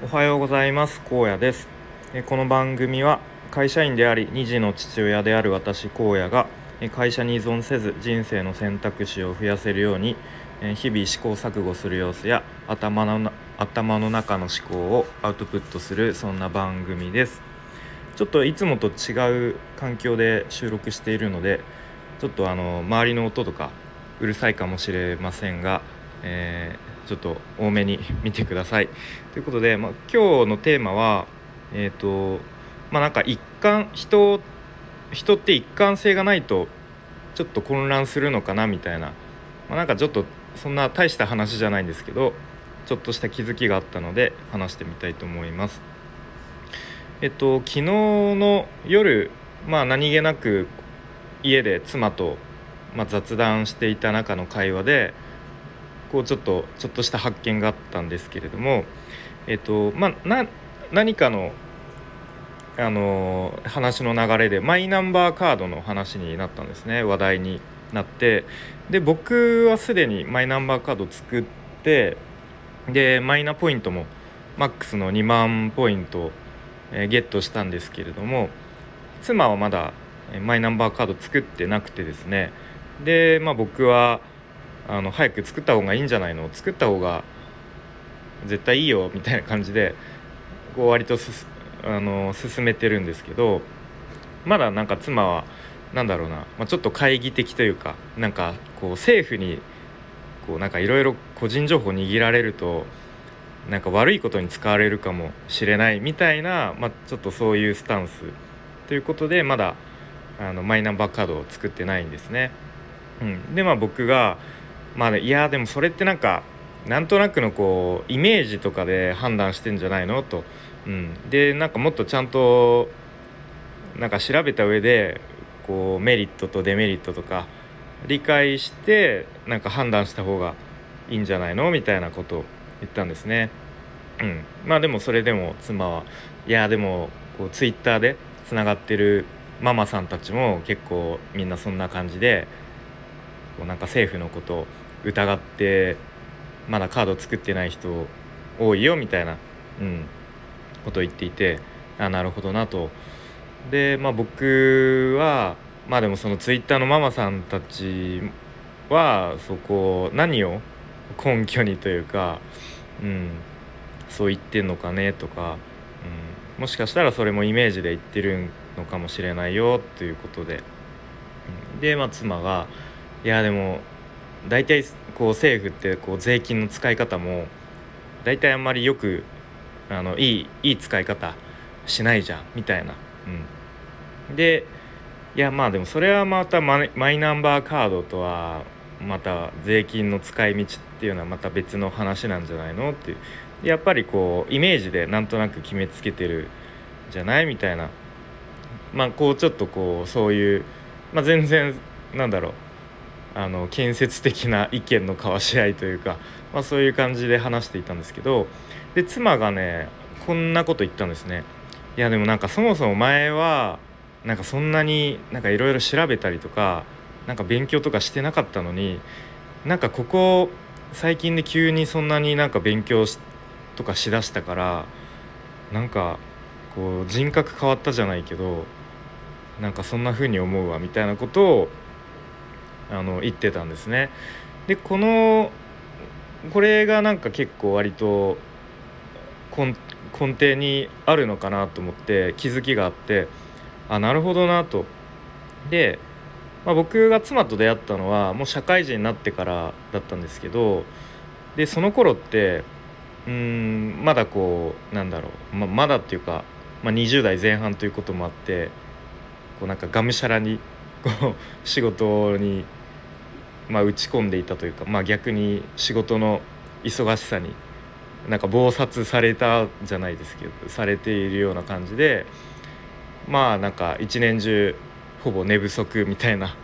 おはようございます。荒野です。この番組は会社員であり2児の父親である私荒野が会社に依存せず人生の選択肢を増やせるように日々試行錯誤する様子や頭の頭の中の思考をアウトプットするそんな番組です。ちょっといつもと違う環境で収録しているのでちょっとあの周りの音とかうるさいかもしれませんが、えー、ちょっと多めに見てください。ということで、まあ、今日のテーマはえっ、ー、とまあなんか一貫人人って一貫性がないとちょっと混乱するのかなみたいな、まあ、なんかちょっとそんな大した話じゃないんですけどちょっとした気づきがあったので話してみたいと思います。えっと昨日の夜まあ何気なく家で妻と、まあ、雑談していた中の会話でこうちょっとちょっとした発見があったんですけれどもえっとまあ何かのあの話の流れでマイナンバーカードの話になったんですね。話題になって。で僕はすでにマイナンバーカード作ってでマイナポイントもマックスの2万ポイント、えー、ゲットしたんですけれども妻はまだマイナンバーカード作ってなくてですね。で、まあ、僕はあの早く作った方がいいんじゃないの？作った方が絶対いいよみたいな感じでこう割とあの進めてるんですけどまだなんか妻は何だろうな、まあ、ちょっと懐疑的というかなんかこう政府にこうなんかいろいろ個人情報握られるとなんか悪いことに使われるかもしれないみたいな、まあ、ちょっとそういうスタンスということでまだあのマイナンバーカードを作ってないんですね。うん、でまあ僕がまあ、ね、いやでもそれってなんかなんとなくのこうイメージとかで判断してんじゃないの？と、うん、でなんかもっとちゃんとなんか調べた上でこうメリットとデメリットとか理解してなんか判断した方がいいんじゃないの？みたいなことを言ったんですね。うん、まあでもそれでも妻はいやでもこうツイッターでつながってるママさんたちも結構みんなそんな感じでこうなんか政府のことを疑ってまだカード作ってない人多いよみたいな、うん、ことを言っていてあなるほどなと。でまあ僕はまあでもそのツイッターのママさんたちはそこ何を根拠にというか、うん、そう言ってんのかねとか、うん、もしかしたらそれもイメージで言ってるのかもしれないよということで、うん、で、まあ、妻が「いやでも大体こう政府ってこう税金の使い方も大体あんまりよくあのいいいい使い方しないじゃんみたいな。うん、でいやまあでもそれはまたマイナンバーカードとはまた税金の使い道っていうのはまた別の話なんじゃないのっていう。やっぱりこうイメージでなんとなく決めつけてるじゃない？みたいな。まあこうちょっとこうそういう、まあ、全然なんだろう。あの建設的な意見の交わし合いというか、まあ、そういう感じで話していたんですけどで妻がねこんなこと言ったんですね。いやでもなんかそもそも前はなんかそんなになんかいろいろ調べたりとかなんか勉強とかしてなかったのになんかここ最近で急にそんなになんか勉強とかしだしたからなんかこう人格変わったじゃないけどなんかそんな風に思うわみたいなことをあの言ってたんですね。でこのこれがなんか結構割と根底にあるのかなと思って気づきがあってあなるほどなと。で、まあ、僕が妻と出会ったのはもう社会人になってからだったんですけどでその頃ってうんまだこうなんだろう、ままだっていうか、まあ、20代前半ということもあってこうなんかがむしゃらにこう仕事にまあ、打ち込んでいたというか、まあ、逆に仕事の忙しさになんか忙殺されたじゃないですけどされているような感じでまあなんか一年中ほぼ寝不足みたいな。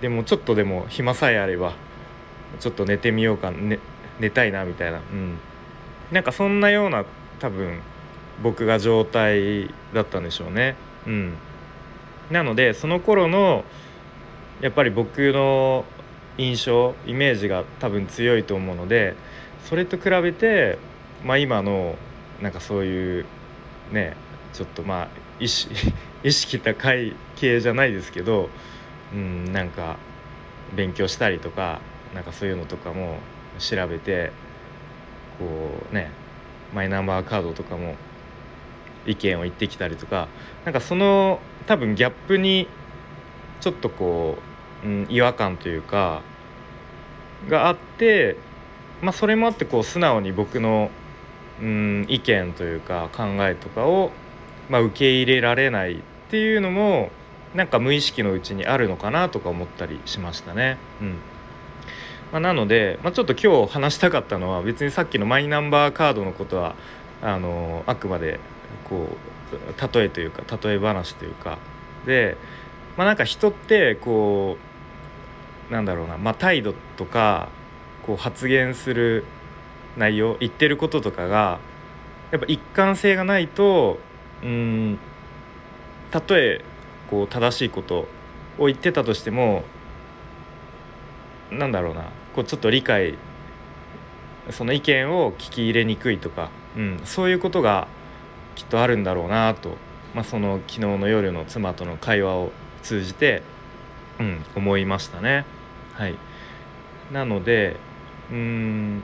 でもちょっとでも暇さえあればちょっと寝てみようか、ね、寝たいなみたいな、うん、なんかそんなような多分僕が状態だったんでしょうね。うん、なのでその頃のやっぱり僕の印象イメージが多分強いと思うのでそれと比べて、まあ、今のなんかそういうねちょっとまあ意識 意識高い系じゃないですけど、うん、なんか勉強したりとかなんかそういうのとかも調べてこうねマイナンバーカードとかも意見を言ってきたりとかなんかその多分ギャップにちょっとこう、うん、違和感というかがあって、まあ、それもあってこう素直に僕の、うん、意見というか考えとかを、まあ、受け入れられないっていうのもなんか無意識のうちにあるのかなとか思ったりしましたね。うんまあ、なので、まあ、ちょっと今日話したかったのは別にさっきのマイナンバーカードのことはあのあくまでこう例えというか例え話というかで、まあ、なんか人ってこうなんだろうな、まあ、態度とかこう発言する内容言ってることとかがやっぱ一貫性がないとうんたとえこう正しいことを言ってたとしてもなんだろうなこうちょっと理解その意見を聞き入れにくいとか、うん、そういうことがきっとあるんだろうなと、まあ、その昨日の夜の妻との会話を通じて、うん、思いましたね。はい、なのでうん。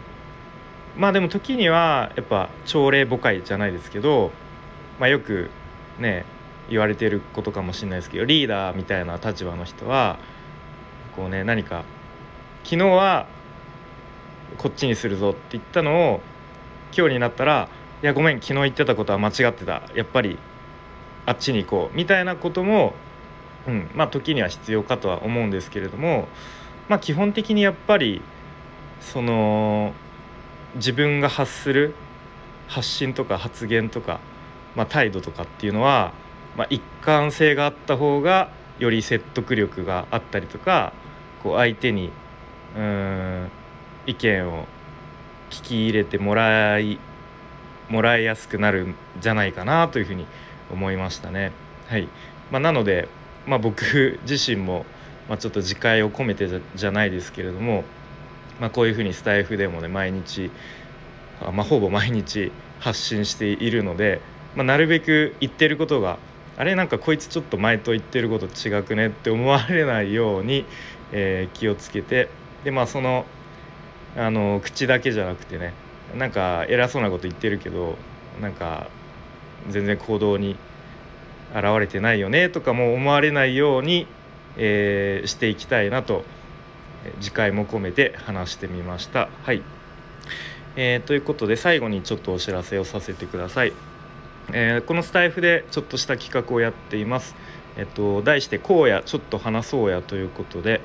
まあでも時にはやっぱ朝礼誤解じゃないですけど、まあ、よくね言われてることかもしれないですけどリーダーみたいな立場の人はこうね何か昨日はこっちにするぞって言ったのを今日になったら「いやごめん昨日言ってたことは間違ってた。やっぱりあっちに行こう」みたいなことも、うん、まあ時には必要かとは思うんですけれどもまあ基本的にやっぱりその自分が発する発信とか発言とか、まあ、態度とかっていうのはまあ、一貫性があった方がより説得力があったりとかこう相手にうん意見を聞き入れてもらいもらいやすくなるんじゃないかなというふうに思いましたね。はいまあ、なので、まあ、僕自身も、まあ、ちょっと自戒を込めてじゃないですけれども、まあ、こういうふうにスタイフでもね毎日、まあ、ほぼ毎日発信しているので、まあ、なるべく言ってることがあれなんかこいつちょっと前と言ってること違くねって思われないように、えー、気をつけてでまあそのあの口だけじゃなくてねなんか偉そうなこと言ってるけどなんか全然行動に現れてないよねとかも思われないように、えー、していきたいなと次回も込めて話してみました。はい、えー、ということで最後にちょっとお知らせをさせてください。えー、このスタイフでちょっとした企画をやっています。えっと、題して「荒野ちょっと話そうや」ということで、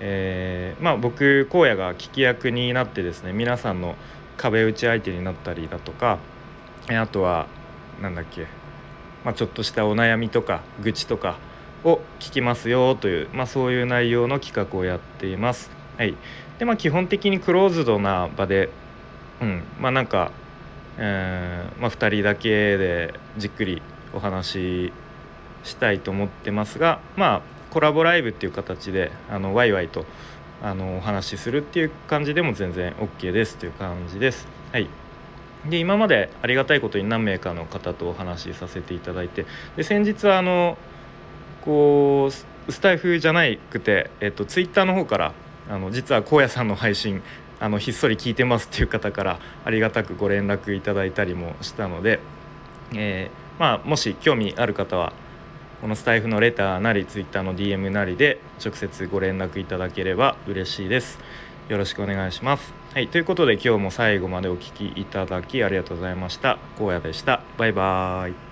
えー、まあ、僕荒野が聞き役になってですね皆さんの壁打ち相手になったりだとかあとは何だっけ、まあ、ちょっとしたお悩みとか愚痴とかを聞きますよという、まあ、そういう内容の企画をやっています。はいでまあ、基本的にクローズドな場で、うんまあ、なんかえーまあ、2人だけでじっくりお話ししたいと思ってますがまあコラボライブっていう形であのワイワイとあのお話しするっていう感じでも全然 OK ですという感じです。はいで今までありがたいことに何名かの方とお話しさせていただいてで先日はあのこうスタイフじゃなくて、えっと、ツイッターの方からあの実は荒野さんの配信あのひっそり聞いてますっていう方からありがたくご連絡いただいたりもしたので、えー、まあ、もし興味ある方はこのスタイフのレターなりツイッターの DM なりで直接ご連絡いただければ嬉しいです。よろしくお願いします。はい、ということで今日も最後までお聴きいただきありがとうございました。荒野でした。バイバーイ。